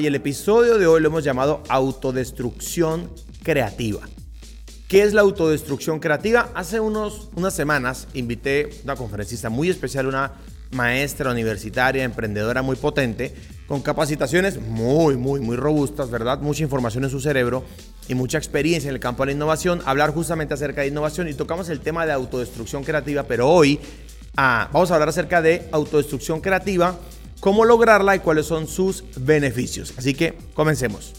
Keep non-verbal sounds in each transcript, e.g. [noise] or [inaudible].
y el episodio de hoy lo hemos llamado autodestrucción creativa. ¿Qué es la autodestrucción creativa? Hace unos, unas semanas invité una conferencista muy especial, una maestra universitaria, emprendedora muy potente, con capacitaciones muy, muy, muy robustas, ¿verdad? Mucha información en su cerebro y mucha experiencia en el campo de la innovación, hablar justamente acerca de innovación y tocamos el tema de autodestrucción creativa, pero hoy ah, vamos a hablar acerca de autodestrucción creativa cómo lograrla y cuáles son sus beneficios. Así que comencemos.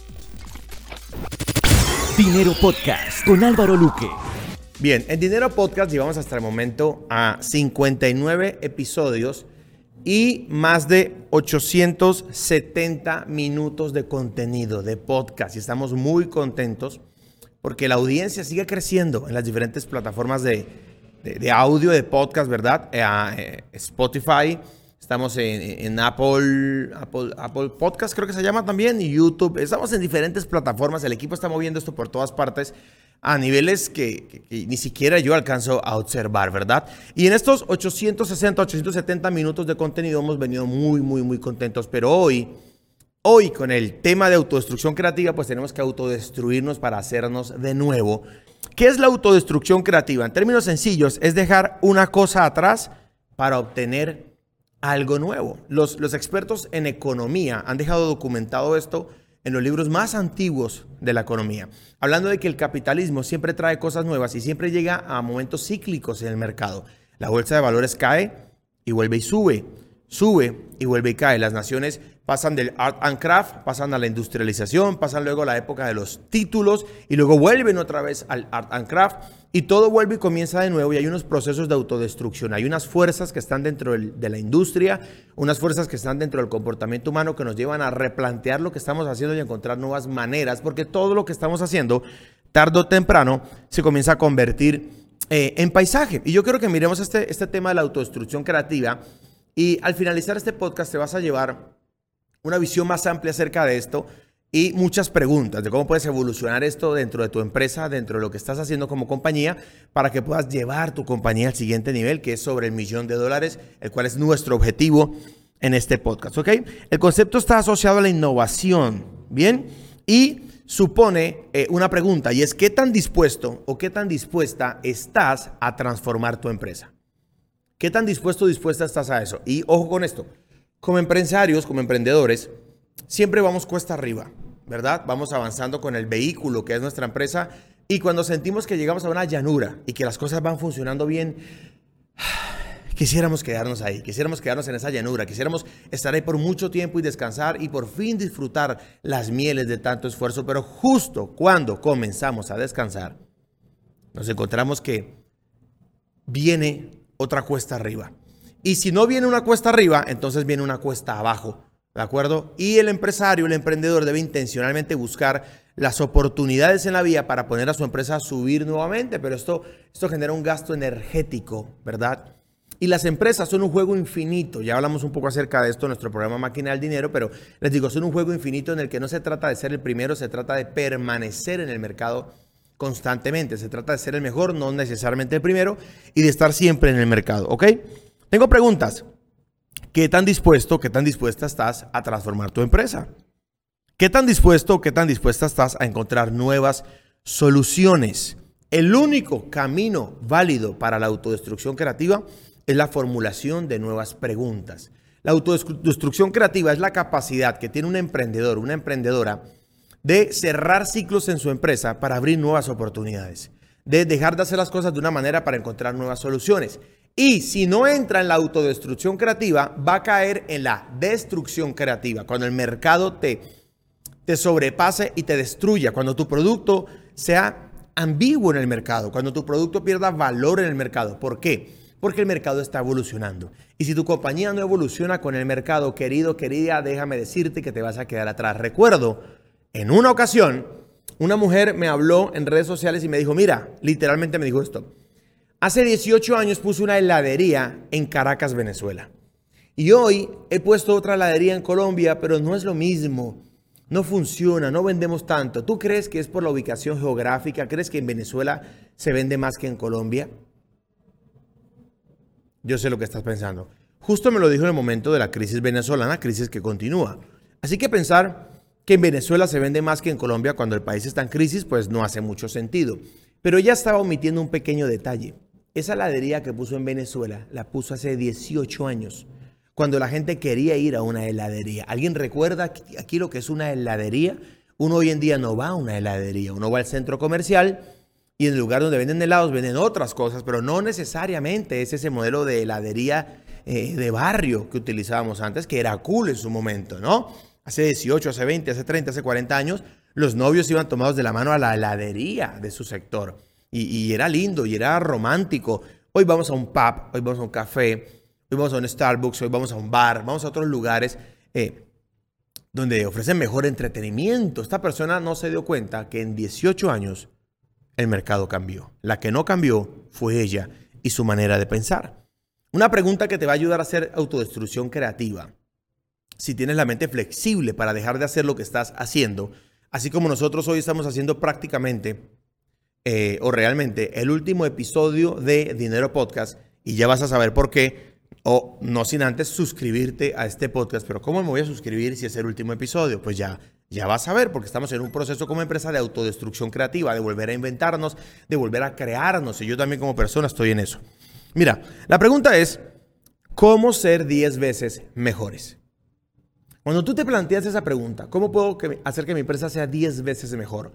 Dinero Podcast con Álvaro Luque. Bien, en Dinero Podcast llevamos hasta el momento a 59 episodios y más de 870 minutos de contenido de podcast. Y estamos muy contentos porque la audiencia sigue creciendo en las diferentes plataformas de, audio, de podcast, ¿verdad? Eh, eh, Spotify, Estamos en, Apple, Apple, Podcast, creo que se llama también, y YouTube. Estamos en diferentes plataformas. El equipo está moviendo esto por todas partes a niveles que, ni siquiera yo alcanzo a observar, ¿verdad? Y en estos 860, 870 minutos de contenido hemos venido muy, muy, muy contentos. Pero hoy, hoy con el tema de autodestrucción creativa, pues tenemos que autodestruirnos para hacernos de nuevo. ¿Qué es la autodestrucción creativa? En términos sencillos, es dejar una cosa atrás para obtener algo nuevo. Los, expertos en economía han dejado documentado esto en los libros más antiguos de la economía, hablando de que el capitalismo siempre trae cosas nuevas y siempre llega a momentos cíclicos en el mercado. La bolsa de valores cae y vuelve y sube, sube y vuelve y cae. Las naciones pasan del art and craft, pasan a la industrialización, pasan luego a la época de los títulos y luego vuelven otra vez al art and craft y todo vuelve y comienza de nuevo y hay unos procesos de autodestrucción, hay unas fuerzas que están dentro de la industria, unas fuerzas que están dentro del comportamiento humano que nos llevan a replantear lo que estamos haciendo y encontrar nuevas maneras, porque todo lo que estamos haciendo, tarde o temprano, se comienza a convertir eh, en paisaje. Y yo quiero que miremos este, este tema de la autodestrucción creativa y al finalizar este podcast te vas a llevar una visión más amplia acerca de esto y muchas preguntas de cómo puedes evolucionar esto dentro de tu empresa, dentro de lo que estás haciendo como compañía, para que puedas llevar tu compañía al siguiente nivel, que es sobre el millón de dólares, el cual es nuestro objetivo en este podcast, ¿ok? El concepto está asociado a la innovación, ¿bien? Y supone eh, una pregunta, y es, ¿qué tan dispuesto o qué tan dispuesta estás a transformar tu empresa? ¿Qué tan dispuesto o dispuesta estás a eso? Y ojo con esto, como empresarios, como emprendedores, siempre vamos cuesta arriba, ¿verdad? Vamos avanzando con el vehículo que es nuestra empresa y cuando sentimos que llegamos a una llanura y que las cosas van funcionando bien, [sighs] quisiéramos quedarnos ahí, quisiéramos quedarnos en esa llanura, quisiéramos estar ahí por mucho tiempo y descansar y por fin disfrutar las mieles de tanto esfuerzo, pero justo cuando comenzamos a descansar, nos encontramos que viene otra cuesta arriba. Y si no viene una cuesta arriba, entonces viene una cuesta abajo. ¿De acuerdo? Y el empresario, el emprendedor debe intencionalmente buscar las oportunidades en la vía para poner a su empresa a subir nuevamente, pero esto, esto genera un gasto energético, ¿verdad? Y las empresas son un juego infinito. Ya hablamos un poco acerca de esto en nuestro programa Máquina del Dinero, pero les digo, son un juego infinito en el que no se trata de ser el primero, se trata de permanecer en el mercado constantemente. Se trata de ser el mejor, no necesariamente el primero, y de estar siempre en el mercado, ¿ok? Tengo preguntas. ¿Qué tan dispuesto, qué tan dispuesta estás a transformar tu empresa? ¿Qué tan dispuesto, qué tan dispuesta estás a encontrar nuevas soluciones? El único camino válido para la autodestrucción creativa es la formulación de nuevas preguntas. La autodestrucción creativa es la capacidad que tiene un emprendedor, una emprendedora, de cerrar ciclos en su empresa para abrir nuevas oportunidades, de dejar de hacer las cosas de una manera para encontrar nuevas soluciones. Y si no entra en la autodestrucción creativa, va a caer en la destrucción creativa. Cuando el mercado te, te sobrepase y te destruya. Cuando tu producto sea ambiguo en el mercado. Cuando tu producto pierda valor en el mercado. ¿Por qué? Porque el mercado está evolucionando. Y si tu compañía no evoluciona con el mercado, querido, querida, déjame decirte que te vas a quedar atrás. Recuerdo, en una ocasión, una mujer me habló en redes sociales y me dijo, mira, literalmente me dijo esto. Hace 18 años puse una heladería en Caracas, Venezuela. Y hoy he puesto otra heladería en Colombia, pero no es lo mismo. No funciona, no vendemos tanto. ¿Tú crees que es por la ubicación geográfica? ¿Crees que en Venezuela se vende más que en Colombia? Yo sé lo que estás pensando. Justo me lo dijo en el momento de la crisis venezolana, crisis que continúa. Así que pensar Que en Venezuela se vende más que en Colombia cuando el país está en crisis, pues no hace mucho sentido. Pero ella estaba omitiendo un pequeño detalle. Esa heladería que puso en Venezuela la puso hace 18 años, cuando la gente quería ir a una heladería. ¿Alguien recuerda aquí lo que es una heladería? Uno hoy en día no va a una heladería, uno va al centro comercial y en el lugar donde venden helados venden otras cosas, pero no necesariamente es ese modelo de heladería eh, de barrio que utilizábamos antes, que era cool en su momento, ¿no? Hace 18, hace 20, hace 30, hace 40 años, los novios iban tomados de la mano a la heladería de su sector. Y, era lindo y era romántico. Hoy vamos a un pub, hoy vamos a un café, hoy vamos a un Starbucks, hoy vamos a un bar, vamos a otros lugares eh, donde ofrecen mejor entretenimiento. Esta persona no se dio cuenta que en 18 años el mercado cambió. La que no cambió fue ella y su manera de pensar. Una pregunta que te va a ayudar a hacer autodestrucción creativa. Si tienes la mente flexible para dejar de hacer lo que estás haciendo, así como nosotros hoy estamos haciendo prácticamente eh, o realmente el último episodio de Dinero Podcast y ya vas a saber por qué. O no sin antes suscribirte a este podcast. Pero ¿cómo me voy a suscribir si es el último episodio? Pues ya, ya vas a ver, porque estamos en un proceso como empresa de autodestrucción creativa, de volver a inventarnos, de volver a crearnos. Y yo también como persona estoy en eso. Mira, la pregunta es, ¿cómo ser 10 veces mejores? Cuando tú te planteas esa pregunta, ¿cómo puedo hacer que mi empresa sea 10 veces mejor?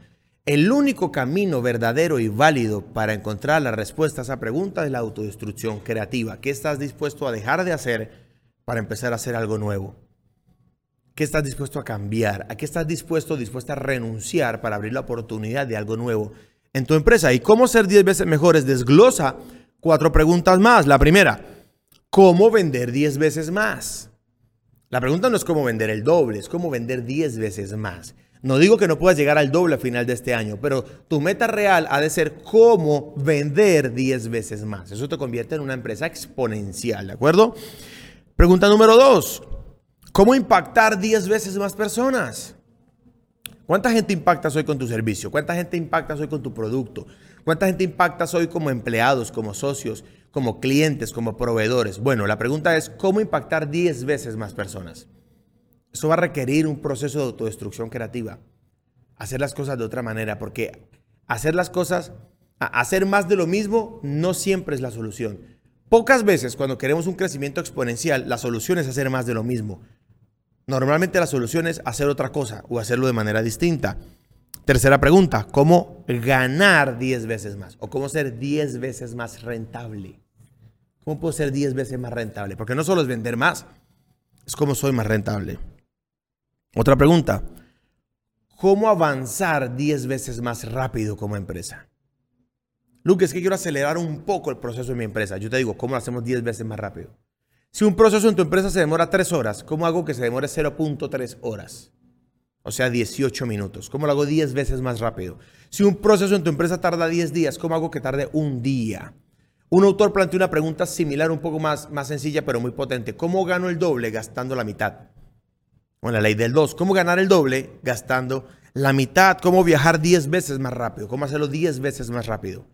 El único camino verdadero y válido para encontrar la respuesta a esa pregunta es la autodestrucción creativa. ¿Qué estás dispuesto a dejar de hacer para empezar a hacer algo nuevo? ¿Qué estás dispuesto a cambiar? ¿A qué estás dispuesto dispuesta a renunciar para abrir la oportunidad de algo nuevo en tu empresa? ¿Y cómo ser 10 veces mejores? Desglosa cuatro preguntas más. La primera, ¿cómo vender 10 veces más? La pregunta no es cómo vender el doble, es cómo vender 10 veces más. No digo que no puedas llegar al doble a final de este año, pero tu meta real ha de ser cómo vender 10 veces más. Eso te convierte en una empresa exponencial, ¿de acuerdo? Pregunta número 2. ¿Cómo impactar 10 veces más personas? ¿Cuánta gente impactas hoy con tu servicio? ¿Cuánta gente impactas hoy con tu producto? ¿Cuánta gente impactas hoy como empleados, como socios, como clientes, como proveedores? Bueno, la pregunta es, ¿cómo impactar 10 veces más personas? Eso va a requerir un proceso de autodestrucción creativa. Hacer las cosas de otra manera, porque hacer las cosas, hacer más de lo mismo, no siempre es la solución. Pocas veces cuando queremos un crecimiento exponencial, la solución es hacer más de lo mismo. Normalmente la solución es hacer otra cosa o hacerlo de manera distinta. Tercera pregunta, ¿cómo ganar 10 veces más? ¿O cómo ser 10 veces más rentable? ¿Cómo puedo ser 10 veces más rentable? Porque no solo es vender más, es cómo soy más rentable. Otra pregunta. ¿Cómo avanzar 10 veces más rápido como empresa? Luke, es que quiero acelerar un poco el proceso de mi empresa. Yo te digo, ¿cómo lo hacemos 10 veces más rápido? Si un proceso en tu empresa se demora 3 horas, ¿cómo hago que se demore 0.3 horas? O sea, 18 minutos. ¿Cómo lo hago 10 veces más rápido? Si un proceso en tu empresa tarda 10 días, ¿cómo hago que tarde un día? Un autor planteó una pregunta similar, un poco más, más sencilla, pero muy potente. ¿Cómo gano el doble gastando la mitad? Bueno, la ley del 2. ¿Cómo ganar el doble gastando la mitad? ¿Cómo viajar 10 veces más rápido? ¿Cómo hacerlo 10 veces más rápido?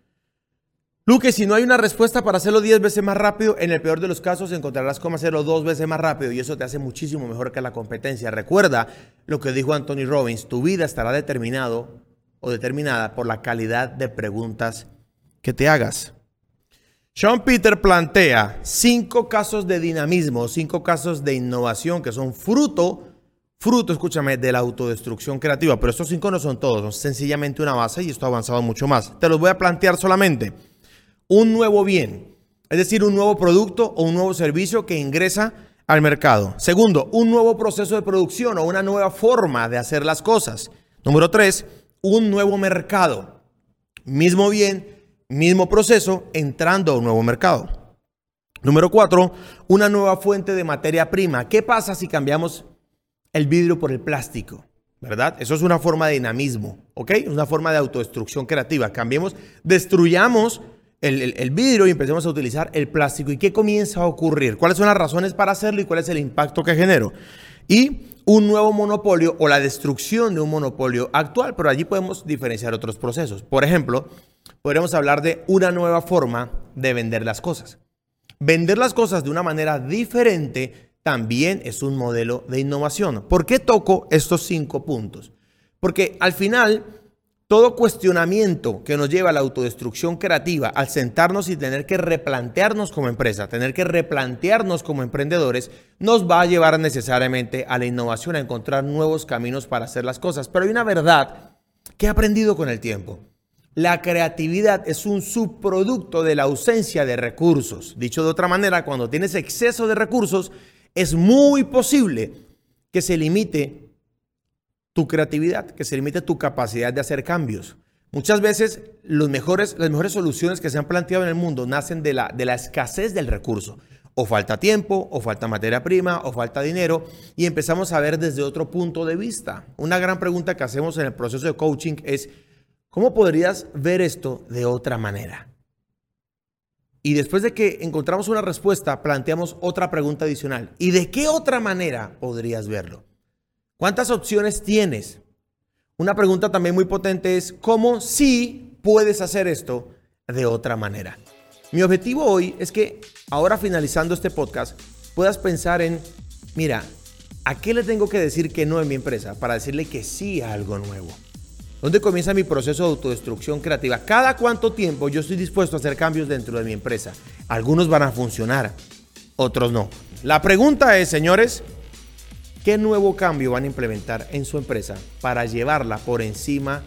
Luque, si no hay una respuesta para hacerlo 10 veces más rápido, en el peor de los casos encontrarás cómo hacerlo dos veces más rápido y eso te hace muchísimo mejor que la competencia. Recuerda lo que dijo Anthony Robbins, tu vida estará determinado o determinada por la calidad de preguntas que te hagas. Sean Peter plantea cinco casos de dinamismo, cinco casos de innovación que son fruto fruto, escúchame, de la autodestrucción creativa. Pero estos cinco no son todos, son sencillamente una base y esto ha avanzado mucho más. Te los voy a plantear solamente. Un nuevo bien, es decir, un nuevo producto o un nuevo servicio que ingresa al mercado. Segundo, un nuevo proceso de producción o una nueva forma de hacer las cosas. Número tres, un nuevo mercado. Mismo bien, mismo proceso, entrando a un nuevo mercado. Número cuatro, una nueva fuente de materia prima. ¿Qué pasa si cambiamos el vidrio por el plástico, ¿verdad? Eso es una forma de dinamismo, ¿ok? Es una forma de autodestrucción creativa. Cambiemos, destruyamos el, vidrio y empecemos a utilizar el plástico. ¿Y qué comienza a ocurrir? ¿Cuáles son las razones para hacerlo y cuál es el impacto que genero? Y un nuevo monopolio o la destrucción de un monopolio actual, pero allí podemos diferenciar otros procesos. Por ejemplo, podríamos hablar de una nueva forma de vender las cosas. Vender las cosas de una manera diferente también es un modelo de innovación. ¿Por qué toco estos cinco puntos? Porque al final, todo cuestionamiento que nos lleva a la autodestrucción creativa, al sentarnos y tener que replantearnos como empresa, tener que replantearnos como emprendedores, nos va a llevar necesariamente a la innovación, a encontrar nuevos caminos para hacer las cosas. Pero hay una verdad que he aprendido con el tiempo. La creatividad es un subproducto de la ausencia de recursos. Dicho de otra manera, cuando tienes exceso de recursos, es muy posible que se limite tu creatividad, que se limite tu capacidad de hacer cambios. Muchas veces mejores, las mejores soluciones que se han planteado en el mundo nacen de la, de la escasez del recurso. O falta tiempo, o falta materia prima, o falta dinero, y empezamos a ver desde otro punto de vista. Una gran pregunta que hacemos en el proceso de coaching es, ¿cómo podrías ver esto de otra manera? Y después de que encontramos una respuesta, planteamos otra pregunta adicional. ¿Y de qué otra manera podrías verlo? ¿Cuántas opciones tienes? Una pregunta también muy potente es, ¿cómo sí puedes hacer esto de otra manera? Mi objetivo hoy es que ahora finalizando este podcast puedas pensar en, mira, ¿a qué le tengo que decir que no en mi empresa para decirle que sí a algo nuevo? ¿Dónde comienza mi proceso de autodestrucción creativa? ¿Cada cuánto tiempo yo estoy dispuesto a hacer cambios dentro de mi empresa? Algunos van a funcionar, otros no. La pregunta es, señores, ¿qué nuevo cambio van a implementar en su empresa para llevarla por encima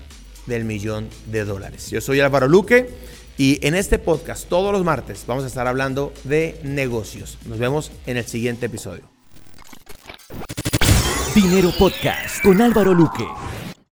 del millón de dólares? Yo soy Álvaro Luque y en este podcast todos los martes vamos a estar hablando de negocios. Nos vemos en el siguiente episodio. Dinero Podcast con Álvaro Luque.